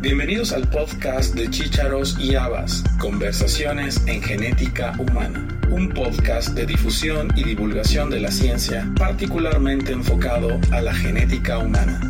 Bienvenidos al podcast de Chícharos y Habas, Conversaciones en Genética Humana, un podcast de difusión y divulgación de la ciencia particularmente enfocado a la genética humana.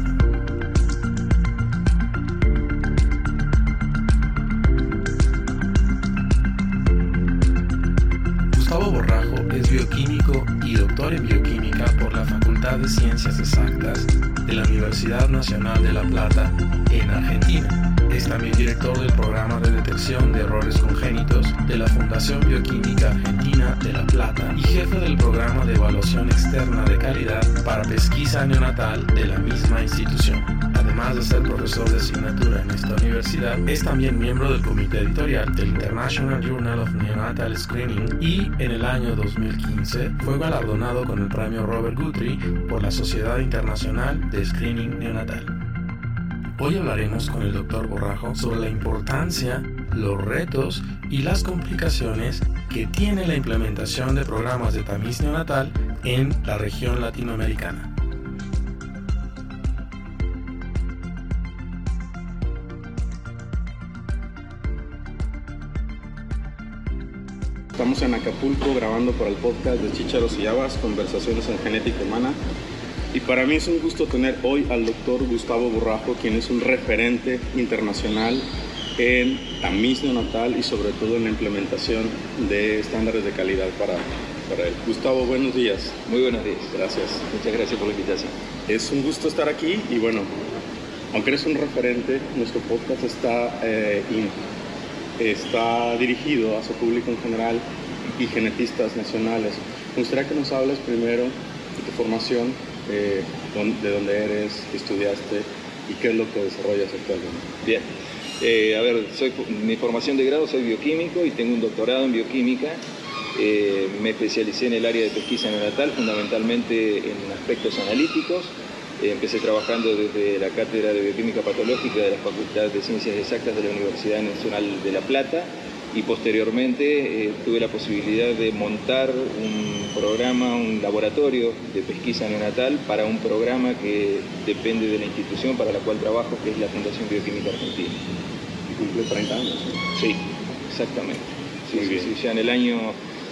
Gustavo Borrajo es bioquímico y doctor en bioquímica por la Facultad de Ciencias Exactas de la Universidad Nacional de La Plata en Argentina. Es también director del programa de detección de errores congénitos de la Fundación Bioquímica Argentina de La Plata y jefe del programa de evaluación externa de calidad para pesquisa neonatal de la misma institución. Además de ser profesor de asignatura en esta universidad, es también miembro del comité editorial del International Journal of Neonatal Screening y en el año 2015 fue galardonado con el premio Robert Guthrie por la Sociedad Internacional de Screening Neonatal. Hoy hablaremos con el Dr. Borrajo sobre la importancia, los retos y las complicaciones que tiene la implementación de programas de tamiz neonatal en la región latinoamericana. Estamos en Acapulco grabando para el podcast de Chicharos y Habas, Conversaciones en Genética Humana. Y para mí es un gusto tener hoy al doctor Gustavo Borrajo, quien es un referente internacional en tamiz neonatal y sobre todo en la implementación de estándares de calidad para, para él. Gustavo, buenos días. Muy buenos días. Gracias. Muchas gracias por la invitación. Es un gusto estar aquí y bueno, aunque eres un referente, nuestro podcast está, eh, está dirigido a su público en general y genetistas nacionales. Me gustaría que nos hables primero de tu formación eh, de dónde eres, qué estudiaste y qué es lo que desarrollas actualmente. Bien, eh, a ver, mi formación de grado soy bioquímico y tengo un doctorado en bioquímica. Eh, me especialicé en el área de pesquisa neonatal, fundamentalmente en aspectos analíticos. Empecé trabajando desde la Cátedra de Bioquímica Patológica de la Facultad de Ciencias Exactas de la Universidad Nacional de La Plata y posteriormente eh, tuve la posibilidad de montar un programa, un laboratorio de pesquisa neonatal para un programa que depende de la institución para la cual trabajo, que es la Fundación Bioquímica Argentina. ¿Y cumple 30 años? Sí, exactamente. Sí, ya en el año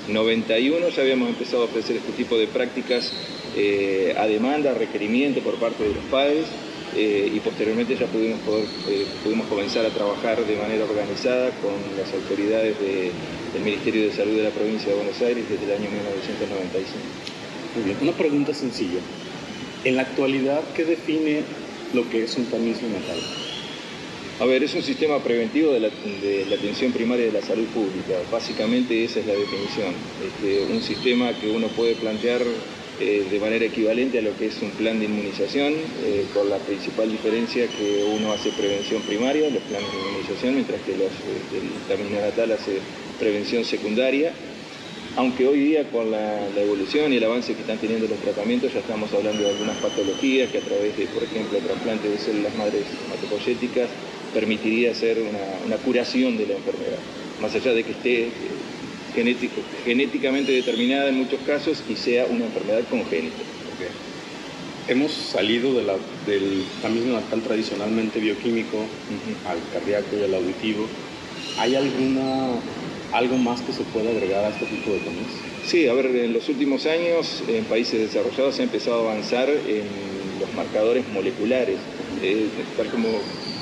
91 ya habíamos empezado a ofrecer este tipo de prácticas eh, a demanda, a requerimiento por parte de los padres eh, y posteriormente ya pudimos, poder, eh, pudimos comenzar a trabajar de manera organizada con las autoridades del Ministerio de Salud de la provincia de Buenos Aires desde el año 1995. Muy bien, una pregunta sencilla. En la actualidad, ¿qué define lo que es un tamiz natal? A ver, es un sistema preventivo de la, atención primaria de la salud pública. Básicamente esa es la definición. Este, un sistema que uno puede plantear eh, de manera equivalente a lo que es un plan de inmunización, eh, con la principal diferencia que uno hace prevención primaria, los planes de inmunización, mientras que los, el camino natal hace prevención secundaria. Aunque hoy día con la, evolución y el avance que están teniendo los tratamientos ya estamos hablando de algunas patologías que a través de, por ejemplo, trasplante de células madres hematopoyéticas permitiría hacer una, una curación de la enfermedad, más allá de que esté genético, genéticamente determinada en muchos casos y sea una enfermedad congénita. Hemos salido de la, del camino natal tradicionalmente bioquímico al cardíaco y al auditivo. ¿Hay alguna, algo más que se pueda agregar a este tipo de tamiz? Sí, a ver, en los últimos años en países desarrollados se ha empezado a avanzar en los marcadores moleculares. Eh, tal como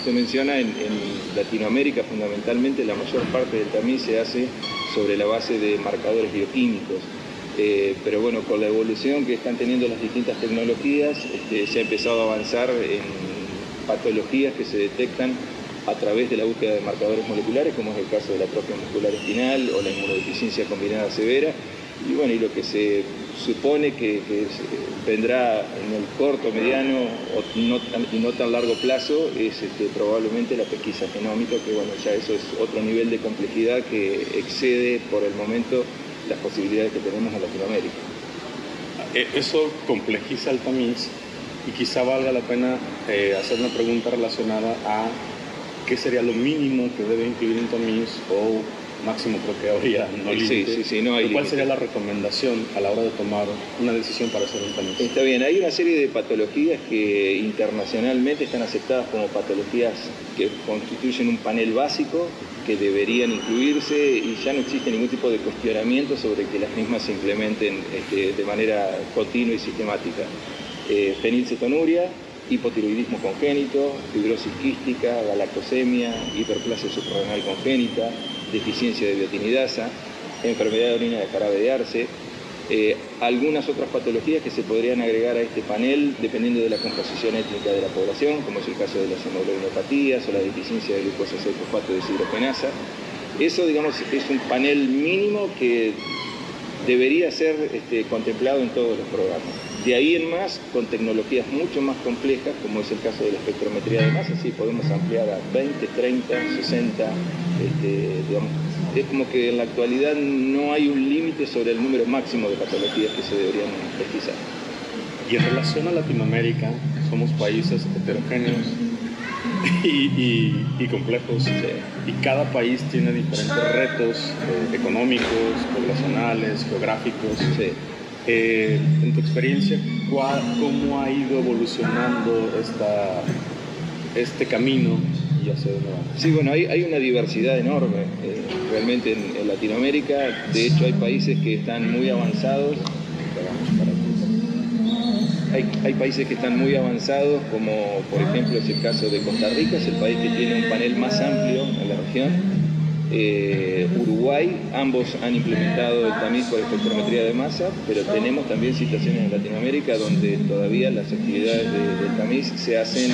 se menciona, en, en Latinoamérica fundamentalmente la mayor parte del tamiz se hace sobre la base de marcadores bioquímicos. Eh, pero bueno, con la evolución que están teniendo las distintas tecnologías, este, se ha empezado a avanzar en patologías que se detectan a través de la búsqueda de marcadores moleculares, como es el caso de la atrofia muscular espinal o la inmunodeficiencia combinada severa. Y bueno, y lo que se supone que, vendrá en el corto, mediano o no y no tan largo plazo es este, probablemente la pesquisa genómica, que bueno, ya eso es otro nivel de complejidad que excede por el momento las posibilidades que tenemos en Latinoamérica. E, eso complejiza el tamiz y quizá valga la pena eh, hacer una pregunta relacionada a qué sería lo mínimo que debe incluir un tamiz o máximo creo que habría no Sí, sí, sí, no hay ¿Cuál sería la recomendación a la hora de tomar una decisión para hacer un panel? Está bien, hay una serie de patologías que internacionalmente están aceptadas como patologías que constituyen un panel básico que deberían incluirse y ya no existe ningún tipo de cuestionamiento sobre que las mismas se implementen este, de manera continua y sistemática. Eh, fenilcetonuria, hipotiroidismo congénito, fibrosis quística, galactosemia, hiperplasia suprarrenal congénita, deficiencia de biotinidasa, enfermedad de orina de jarabe de arce, eh, algunas otras patologías que se podrían agregar a este panel dependiendo de la composición étnica de la población, como es el caso de las hemoglobinopatías o la deficiencia de glucosa 6-fosfato de deshidrogenasa. Eso, digamos, es un panel mínimo que debería ser este, contemplado en todos los programas. De ahí en más, con tecnologías mucho más complejas, como es el caso de la espectrometría de masa, sí podemos ampliar a 20, 30, 60, digamos, es como que en la actualidad no hay un límite sobre el número máximo de patologías que se deberían pesquisar. Y en relación a Latinoamérica, somos países heterogéneos y, complejos, y cada país tiene diferentes retos eh, económicos, poblacionales, geográficos. Eh, en tu experiencia, ¿cómo ha ido evolucionando este camino Sí, bueno, hay, una diversidad enorme eh, realmente en, Latinoamérica. De hecho, hay países que están muy avanzados. Hay, países que están muy avanzados, como por ejemplo es el caso de Costa Rica, es el país que tiene un panel más amplio en la región. Eh, Uruguay, ambos han implementado el tamiz por espectrometría de masa, pero tenemos también situaciones en Latinoamérica donde todavía las actividades del tamiz se hacen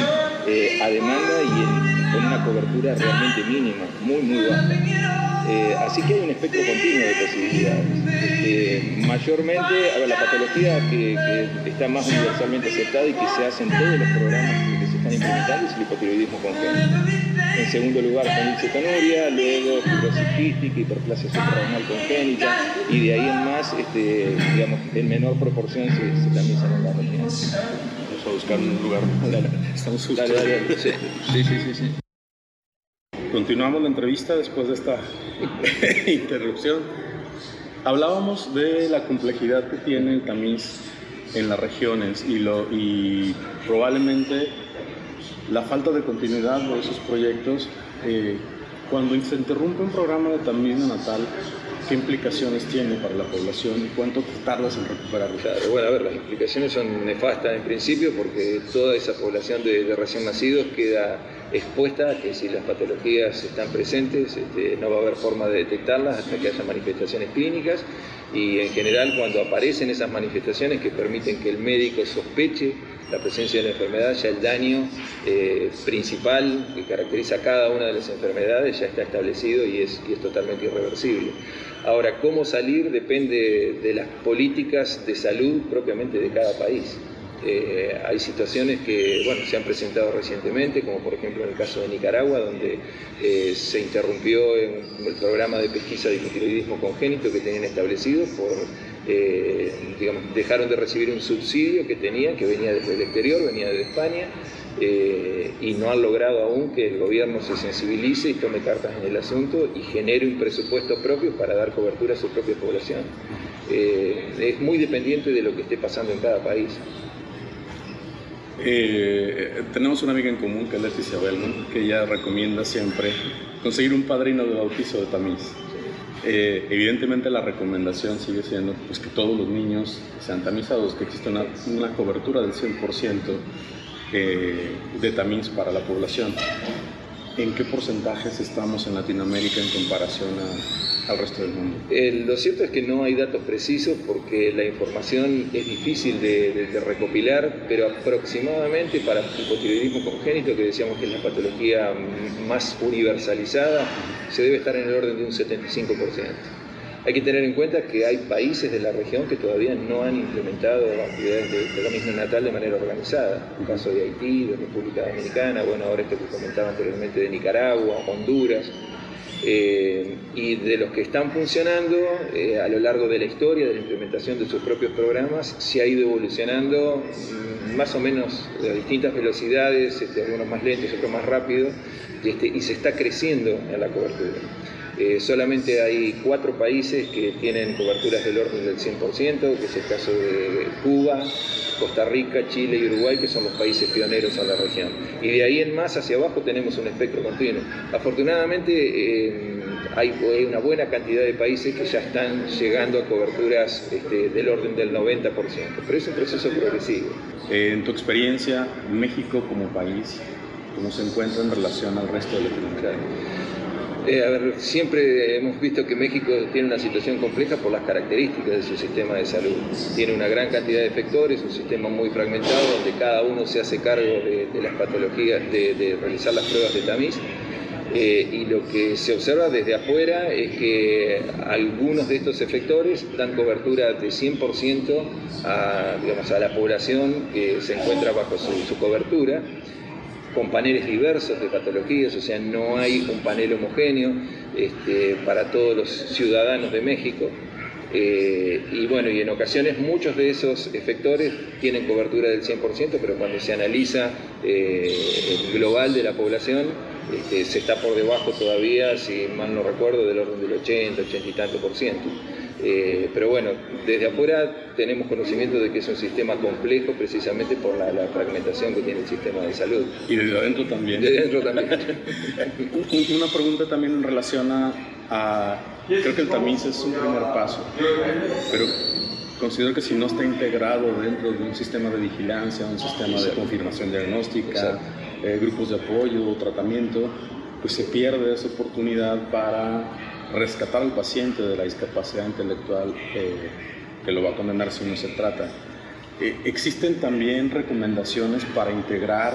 eh, a demanda y con una cobertura realmente mínima, muy, muy baja. Eh, así que hay un espectro continuo de posibilidades. Eh, mayormente, a la patología que, está más universalmente aceptada y que se hace en todos los programas que se están implementando es el hipotiroidismo congénito. En segundo lugar, fenilcetonuria, luego fibrosis quística, hiperplasia suprarrenal congénita, y de ahí en más, este, digamos, en menor proporción se, se también se en la Vamos a buscar un lugar. Estamos justo. Dale, dale, sí, sí, sí. sí. Continuamos la entrevista después de esta interrupción. Hablábamos de la complejidad que tiene el tamiz en las regiones y, lo, y probablemente la falta de continuidad de esos proyectos. Eh, cuando se interrumpe un programa de tamiz natal, ¿qué implicaciones tiene para la población y cuánto tardas en recuperarlo? bueno, a ver, las implicaciones son nefastas en principio porque toda esa población de, de recién nacidos queda expuesta a que si las patologías están presentes este, no va a haber forma de detectarlas hasta que haya manifestaciones clínicas y en general cuando aparecen esas manifestaciones que permiten que el médico sospeche la presencia de la enfermedad, ya el daño eh, principal que caracteriza cada una de las enfermedades ya está establecido y es, totalmente irreversible. Ahora, cómo salir depende de las políticas de salud propiamente de cada país. Eh, hay situaciones que bueno, se han presentado recientemente, como por ejemplo en el caso de Nicaragua, donde eh, se interrumpió el programa de pesquisa de hipotiroidismo congénito que tenían establecido por, eh, digamos, dejaron de recibir un subsidio que tenían, que venía desde el exterior, venía de España, y no han logrado aún que el gobierno se sensibilice y tome cartas en el asunto y genere un presupuesto propio para dar cobertura a su propia población. es muy dependiente de lo que esté pasando en cada país. Eh, tenemos una amiga en común que es Leticia Bellman, que ella recomienda siempre conseguir un padrino de bautizo de tamiz. Eh, evidentemente la recomendación sigue siendo pues, que todos los niños sean tamizados, que exista una, cobertura del 100% eh, de tamiz para la población. ¿En qué porcentajes estamos en Latinoamérica en comparación al resto del mundo? lo cierto es que no hay datos precisos porque la información es difícil de, recopilar, pero aproximadamente para hipotiroidismo congénito, que decíamos que es la patología más universalizada, se debe estar en el orden de un 75%. Hay que tener en cuenta que hay países de la región que todavía no han implementado actividades de, misma natal de manera organizada. El caso de Haití, de República Dominicana, bueno, ahora este que comentaba anteriormente de Nicaragua, Honduras. Eh, y de los que están funcionando eh, a lo largo de la historia de la implementación de sus propios programas, se ha ido evolucionando mm, más o menos a distintas velocidades, este, algunos más lentos, otros más rápidos, y, este, y se está creciendo en la cobertura. Eh, solamente hay cuatro países que tienen coberturas del orden del 100%, que es el caso de Cuba, Costa Rica, Chile y Uruguay, que son los países pioneros en la región. Y de ahí en más hacia abajo tenemos un espectro continuo. Afortunadamente eh, hay una buena cantidad de países que ya están llegando a coberturas este, del orden del 90%, pero es un proceso progresivo. Eh, en tu experiencia, México como país, ¿cómo se encuentra en relación al resto de Latinoamérica? Eh, a ver, siempre hemos visto que México tiene una situación compleja por las características de su sistema de salud. Tiene una gran cantidad de efectores, un sistema muy fragmentado donde cada uno se hace cargo de, las patologías, de, realizar las pruebas de tamiz. Eh, y lo que se observa desde afuera es que algunos de estos efectores dan cobertura de 100% a, digamos, a la población que se encuentra bajo su cobertura con paneles diversos de patologías, o sea, no hay un panel homogéneo este, para todos los ciudadanos de México. Eh, y bueno, y en ocasiones muchos de esos efectores tienen cobertura del 100%, pero cuando se analiza eh, el global de la población, este, se está por debajo todavía, si mal no recuerdo, del orden del 80, 80 y tanto por ciento. Eh, pero bueno, desde afuera tenemos conocimiento de que es un sistema complejo precisamente por la, fragmentación que tiene el sistema de salud. Y desde adentro también. Desde adentro también. Una pregunta también en relación a, creo que el tamiz es un primer paso, pero considero que si no está integrado dentro de un sistema de vigilancia, un sistema de confirmación diagnóstica, eh, grupos de apoyo, tratamiento, pues se pierde esa oportunidad para rescatar al paciente de la discapacidad intelectual eh, que lo va a condenar si no se trata. Eh, existen también recomendaciones para integrar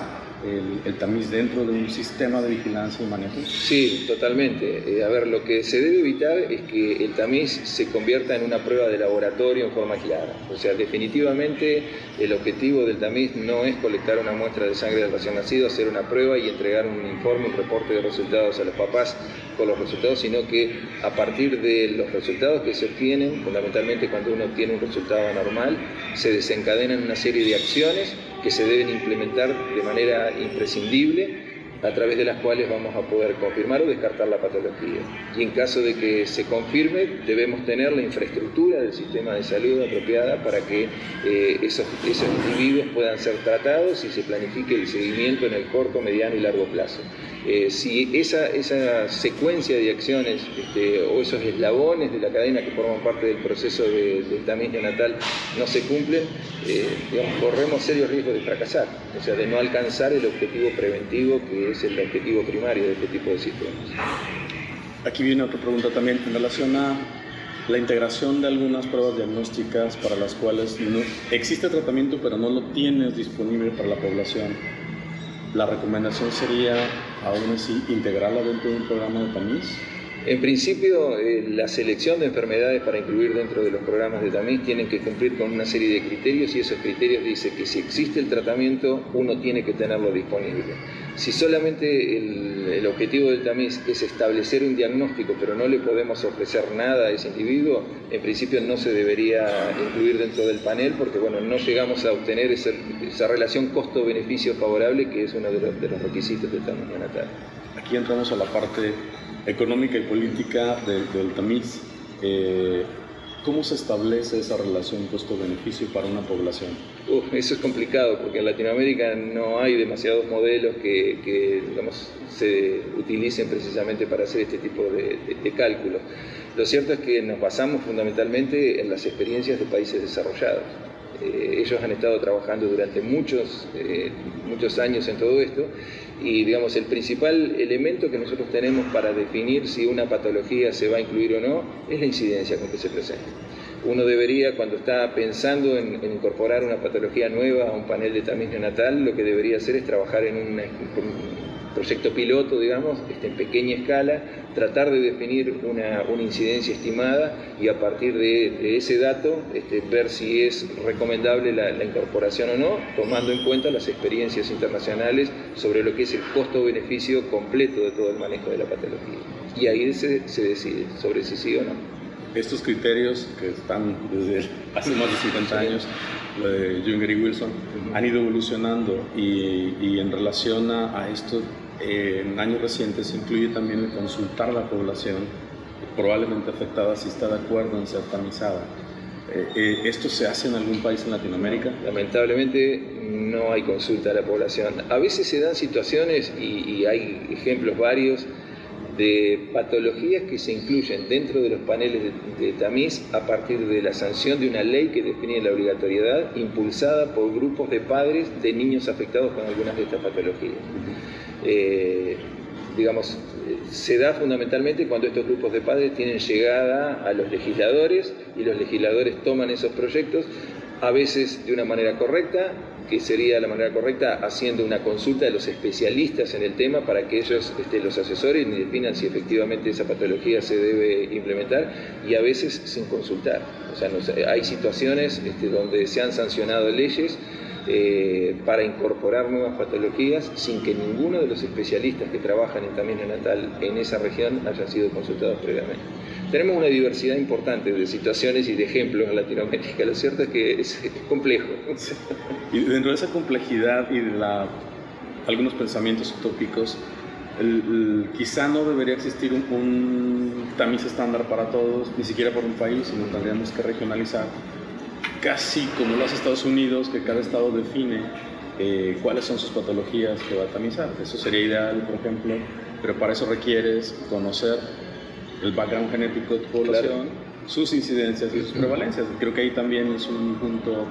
el, tamiz dentro de un sistema de vigilancia y manejo? Sí, totalmente. Eh, a ver, lo que se debe evitar es que el tamiz se convierta en una prueba de laboratorio en forma clara. O sea, definitivamente el objetivo del tamiz no es colectar una muestra de sangre del recién nacido, hacer una prueba y entregar un informe, un reporte de resultados a los papás con los resultados, sino que a partir de los resultados que se obtienen, fundamentalmente cuando uno tiene un resultado anormal, se desencadenan una serie de acciones que se deben implementar de manera imprescindible a través de las cuales vamos a poder confirmar o descartar la patología. Y en caso de que se confirme, debemos tener la infraestructura del sistema de salud apropiada para que eh, esos, esos individuos puedan ser tratados y se planifique el seguimiento en el corto, mediano y largo plazo. Eh, si esa, esa, secuencia de acciones este, o esos eslabones de la cadena que forman parte del proceso de, del natal no se cumplen, eh, corremos serios riesgos de fracasar, o sea, de no alcanzar el objetivo preventivo que es el objetivo primario de este tipo de sistemas. Aquí viene otra pregunta también en relación a la integración de algunas pruebas diagnósticas para las cuales no, existe tratamiento pero no lo tienes disponible para la población. La recomendación sería aún así integrarla dentro de un programa de tamiz en principio, eh, la selección de enfermedades para incluir dentro de los programas de tamiz tienen que cumplir con una serie de criterios y esos criterios dicen que si existe el tratamiento, uno tiene que tenerlo disponible. Si solamente el, objetivo del tamiz es establecer un diagnóstico, pero no le podemos ofrecer nada a ese individuo, en principio no se debería incluir dentro del panel porque bueno, no llegamos a obtener esa, relación costo-beneficio favorable que es uno de los, de los requisitos del tamiz neonatal. Aquí entramos a la parte económica y política del tamiz. Eh, ¿Cómo se establece esa relación costo-beneficio para una población? eso es complicado porque en Latinoamérica no hay demasiados modelos que, digamos, se utilicen precisamente para hacer este tipo de, de, cálculos. Lo cierto es que nos basamos fundamentalmente en las experiencias de países desarrollados. Eh, ellos han estado trabajando durante muchos, eh, muchos años en todo esto y digamos el principal elemento que nosotros tenemos para definir si una patología se va a incluir o no es la incidencia con que se presenta. Uno debería, cuando está pensando en, incorporar una patología nueva a un panel de tamiz neonatal, lo que debería hacer es trabajar en un proyecto piloto, digamos, este, en pequeña escala, tratar de definir una, incidencia estimada y a partir de, ese dato este, ver si es recomendable la, incorporación o no, tomando en cuenta las experiencias internacionales sobre lo que es el costo-beneficio completo de todo el manejo de la patología. Y ahí se, se decide sobre si sí o no. Estos criterios que están desde hace más de 50 años, lo de Junger y Wilson, han ido evolucionando y, y en relación a, a esto en años recientes incluye también el consultar a la población probablemente afectada si está de acuerdo en ser tamizada. Eh, eh, ¿Esto se hace en algún país en Latinoamérica? Lamentablemente no hay consulta a la población. A veces se dan situaciones, y, hay ejemplos varios, de patologías que se incluyen dentro de los paneles de, tamiz a partir de la sanción de una ley que define la obligatoriedad impulsada por grupos de padres de niños afectados con algunas de estas patologías. Eh, digamos, se da fundamentalmente cuando estos grupos de padres tienen llegada a los legisladores y los legisladores toman esos proyectos, a veces de una manera correcta, que sería la manera correcta haciendo una consulta de los especialistas en el tema para que ellos este, los asesoren y definan si efectivamente esa patología se debe implementar y a veces sin consultar. O sea, hay situaciones este, donde se han sancionado leyes eh, para incorporar nuevas patologías sin que ninguno de los especialistas que trabajan en también natal en esa región haya sido consultados previamente. Tenemos una diversidad importante de situaciones y de ejemplos en Latinoamérica. Lo cierto es que es, complejo. Y dentro de esa complejidad y de la, algunos pensamientos utópicos, quizá no debería existir un, un, tamiz estándar para todos, ni siquiera por un país, sino tendríamos que regionalizar casi como lo hace Estados Unidos, que cada estado define eh, cuáles son sus patologías que va a tamizar. Eso sería ideal, por ejemplo, pero para eso requieres conocer el background genético de tu población, sus incidencias y sus prevalencias. Creo que ahí también es un punto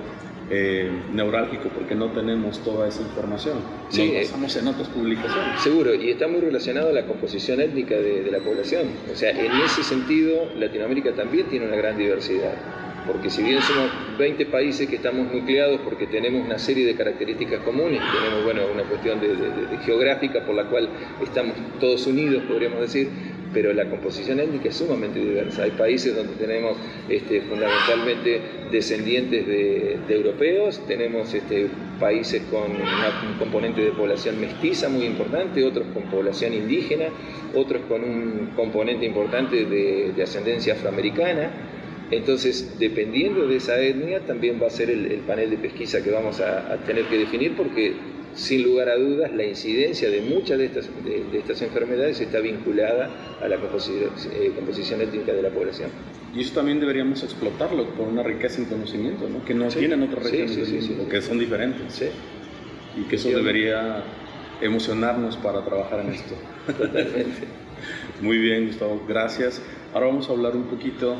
eh, neurálgico porque no tenemos toda esa información. Sí, no basamos en otras publicaciones. Seguro, y está muy relacionado a la composición étnica de, de la población. O sea, en ese sentido, Latinoamérica también tiene una gran diversidad porque si bien somos 20 países que estamos nucleados porque tenemos una serie de características comunes, tenemos bueno, una cuestión de, geográfica por la cual estamos todos unidos, podríamos decir, pero la composición étnica es sumamente diversa. Hay países donde tenemos este, fundamentalmente descendientes de, europeos, tenemos este, países con un componente de población mestiza muy importante, otros con población indígena, otros con un componente importante de ascendencia afroamericana. Entonces, dependiendo de esa etnia, también va a ser el, panel de pesquisa que vamos a, tener que definir porque, sin lugar a dudas, la incidencia de muchas de estas, de, estas enfermedades está vinculada a la composición, eh, composición étnica de la población. Y eso también deberíamos explotarlo por una riqueza en conocimiento, ¿no? que no tienen otras regiones o que son diferentes. Y que eso debería emocionarnos para trabajar en esto. Totalmente. Muy bien, Gustavo, gracias. Ahora vamos a hablar un poquito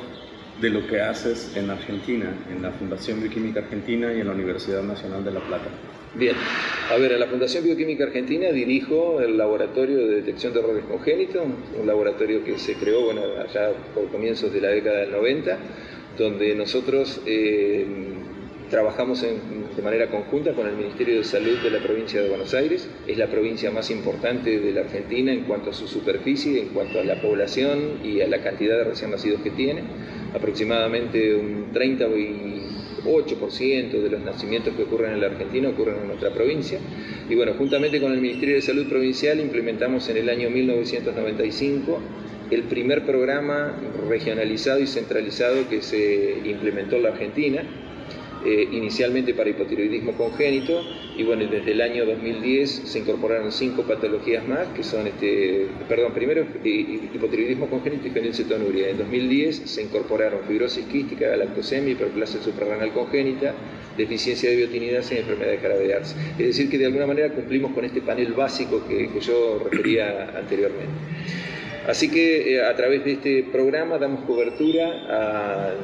de lo que haces en Argentina, en la Fundación Bioquímica Argentina y en la Universidad Nacional de La Plata. Bien, a ver, en la Fundación Bioquímica Argentina dirijo el laboratorio de detección de errores congénitos, un laboratorio que se creó bueno, allá por comienzos de la década del 90, donde nosotros eh, trabajamos de manera conjunta con el Ministerio de Salud de la provincia de Buenos Aires. Es la provincia más importante de la Argentina en cuanto a su superficie, en cuanto a la población y a la cantidad de recién nacidos que tiene aproximadamente un 38% de los nacimientos que ocurren en la Argentina ocurren en nuestra provincia. Y bueno, juntamente con el Ministerio de Salud Provincial implementamos en el año 1995 el primer programa regionalizado y centralizado que se implementó en la Argentina, eh, inicialmente para hipotiroidismo congénito y bueno, desde el año 2010 se incorporaron cinco patologías más que son, este, perdón, primero eh, hipotiroidismo congénito y fenilcetonuria. En 2010 se incorporaron fibrosis quística, galactosemia, hiperplasia suprarrenal congénita, deficiencia de biotinidasa y enfermedad de Es decir, que de alguna manera cumplimos con este panel básico que yo refería anteriormente. Así que eh, a través de este programa damos cobertura a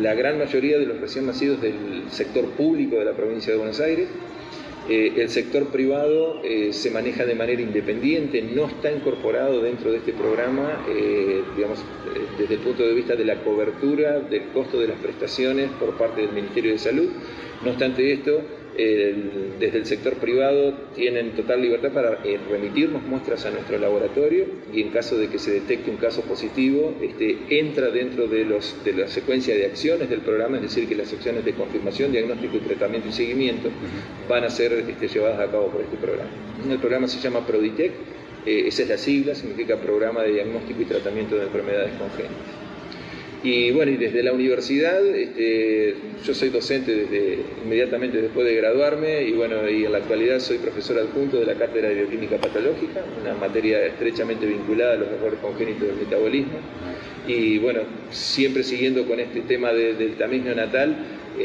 la gran mayoría de los recién nacidos del sector público de la provincia de Buenos Aires. Eh, el sector privado eh, se maneja de manera independiente, no está incorporado dentro de este programa, digamos, desde el punto de vista de la cobertura del costo de las prestaciones por parte del Ministerio de Salud. No obstante esto, desde el sector privado tienen total libertad para eh, remitirnos muestras a nuestro laboratorio y en caso de que se detecte un caso positivo, este, entra dentro de, la secuencia de acciones del programa, es decir, que las acciones de confirmación, diagnóstico y tratamiento y seguimiento van a ser este, llevadas a cabo por este programa. El programa se llama PRODITEC, eh, esa es la sigla, significa Programa de Diagnóstico y Tratamiento de Enfermedades Congénitas. Y bueno, y desde la universidad, este, yo soy docente desde inmediatamente después de graduarme y bueno, y en la actualidad soy profesor adjunto de la Cátedra de Bioquímica Patológica, una materia estrechamente vinculada a los errores congénitos del metabolismo. Y bueno, siempre siguiendo con este tema del tamiz neonatal,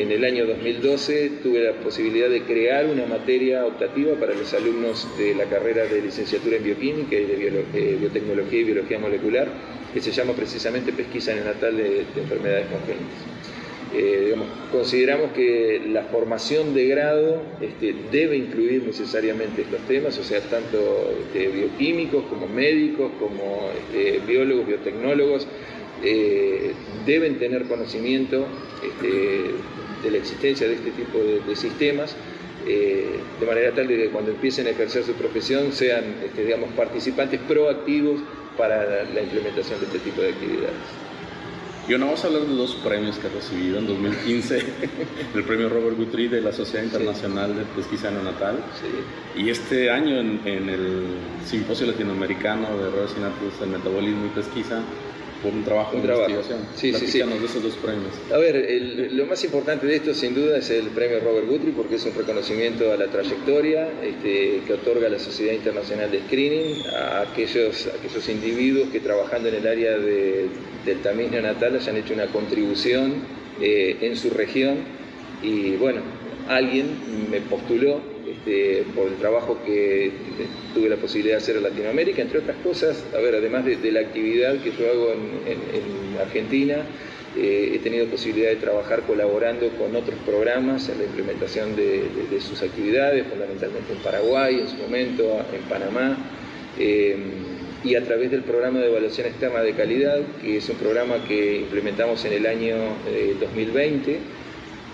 en el año 2012 tuve la posibilidad de crear una materia optativa para los alumnos de la carrera de licenciatura en bioquímica y de eh, biotecnología y biología molecular que se llama precisamente pesquisa neonatal de, de enfermedades congénitas. Eh, consideramos que la formación de grado este, debe incluir necesariamente estos temas, o sea, tanto este, bioquímicos como médicos, como este, biólogos, biotecnólogos, eh, deben tener conocimiento de la existencia de este tipo de, sistemas. Eh, de manera tal de que cuando empiecen a ejercer su profesión sean digamos, participantes proactivos para la implementación de este tipo de actividades. Yo no vamos a hablar de dos premios que ha recibido en 2015, el premio Robert Guthrie de la Sociedad Internacional de Pesquisa Neonatal sí. y este año en, el Simposio Latinoamericano de Errores Innatos del Metabolismo y Pesquisa por un trabajo un de trabajo. investigación. Sí, sí, sí. de esos dos premios. A ver, lo más importante de esto sin duda es el premio Robert Guthrie porque es un reconocimiento a la trayectoria este, que otorga la Sociedad Internacional de Screening a aquellos, aquellos individuos que trabajando en el área de, del tamiz neonatal hayan hecho una contribución eh, en su región y bueno, alguien me postuló este, por el trabajo que tuve la posibilidad de hacer en Latinoamérica, entre otras cosas, a ver, además de, la actividad que yo hago en, Argentina, eh, he tenido posibilidad de trabajar colaborando con otros programas en la implementación de, sus actividades, fundamentalmente en Paraguay en su momento, en Panamá, eh, y a través del programa de evaluación externa de calidad, que es un programa que implementamos en el año 2020 eh,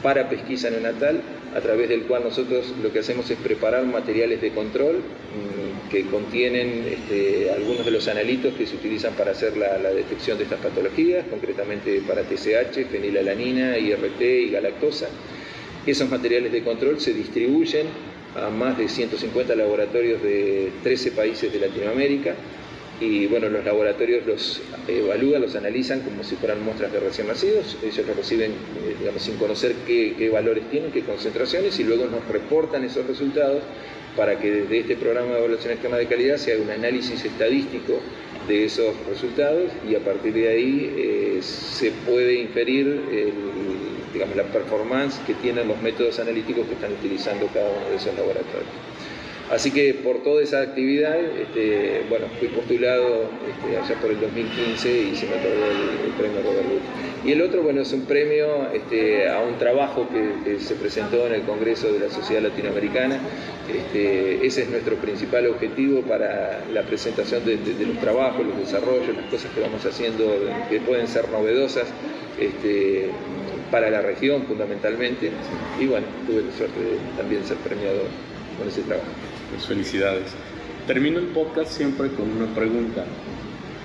para pesquisa neonatal a través del cual nosotros lo que hacemos es preparar materiales de control mm, que contienen este, algunos de los analitos que se utilizan para hacer la, detección de estas patologías, concretamente para TSH, fenilalanina, IRT y galactosa. Esos materiales de control se distribuyen a más de 150 laboratorios de 13 países de Latinoamérica y bueno, los laboratorios los evalúan, los analizan como si fueran muestras de recién nacidos, ellos los reciben, eh, sin conocer qué, valores tienen, qué concentraciones, y luego nos reportan esos resultados para que desde este programa de evaluación externa de calidad se haga un análisis estadístico de esos resultados y a partir de ahí eh, se puede inferir digamos, la performance que tienen los métodos analíticos que están utilizando cada uno de esos laboratorios. Así que por toda esa actividad, este, bueno, fui postulado este, allá por el 2015 y se me otorgó el, premio Robert Wood. Y el otro, bueno, es un premio este, a un trabajo que, se presentó en el Congreso de la Sociedad Latinoamericana. ese es nuestro principal objetivo para la presentación de, los trabajos, los desarrollos, las cosas que vamos haciendo que pueden ser novedosas para la región fundamentalmente. Y bueno, tuve la suerte de también ser premiado con ese trabajo. Pues felicidades. Termino el podcast siempre con una pregunta.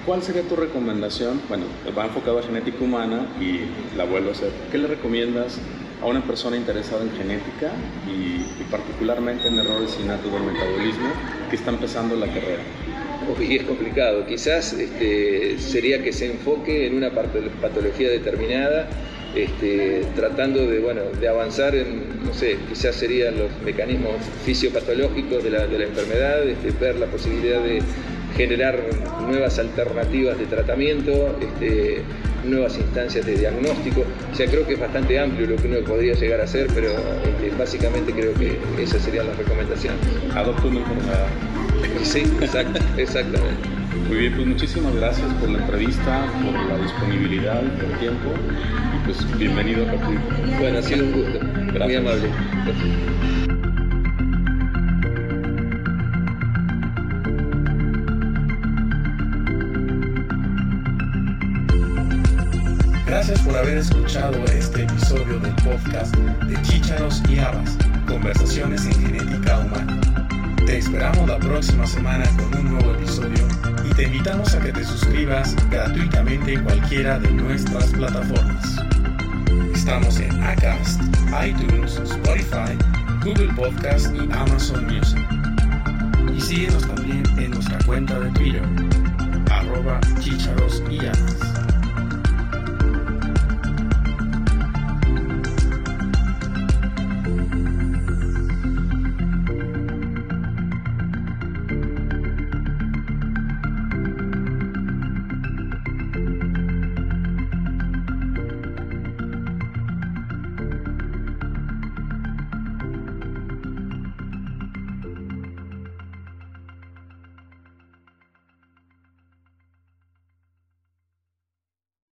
¿Cuál sería tu recomendación? Bueno, va enfocado a genética humana y la vuelvo a hacer. ¿Qué le recomiendas a una persona interesada en genética y, particularmente en errores innatos del metabolismo que está empezando la carrera? Y es complicado. Quizás este, sería que se enfoque en una patología determinada este, tratando de, bueno, de avanzar en, no sé, quizás serían los mecanismos fisiopatológicos de la, de la enfermedad, este, ver la posibilidad de generar nuevas alternativas de tratamiento, este, nuevas instancias de diagnóstico. O sea, creo que es bastante amplio lo que uno podría llegar a hacer, pero básicamente creo que esas serían las recomendaciones. Adopta una enfermedad. Sí, exactamente. Muy bien, pues muchísimas gracias por la entrevista, por la disponibilidad, por el tiempo y pues bienvenido a Capri. Bueno, ha sido un gusto. Gracias. Muy amable. Gracias por haber escuchado este episodio del podcast de Chícharos y Habas, Conversaciones en Genética Humana. Te esperamos la próxima semana con un nuevo episodio y te invitamos a que te suscribas gratuitamente en cualquiera de nuestras plataformas. Estamos en Acast, iTunes, Spotify, Google Podcast y Amazon Music. Y síguenos también en nuestra cuenta de Twitter, arroba chicharos y amas.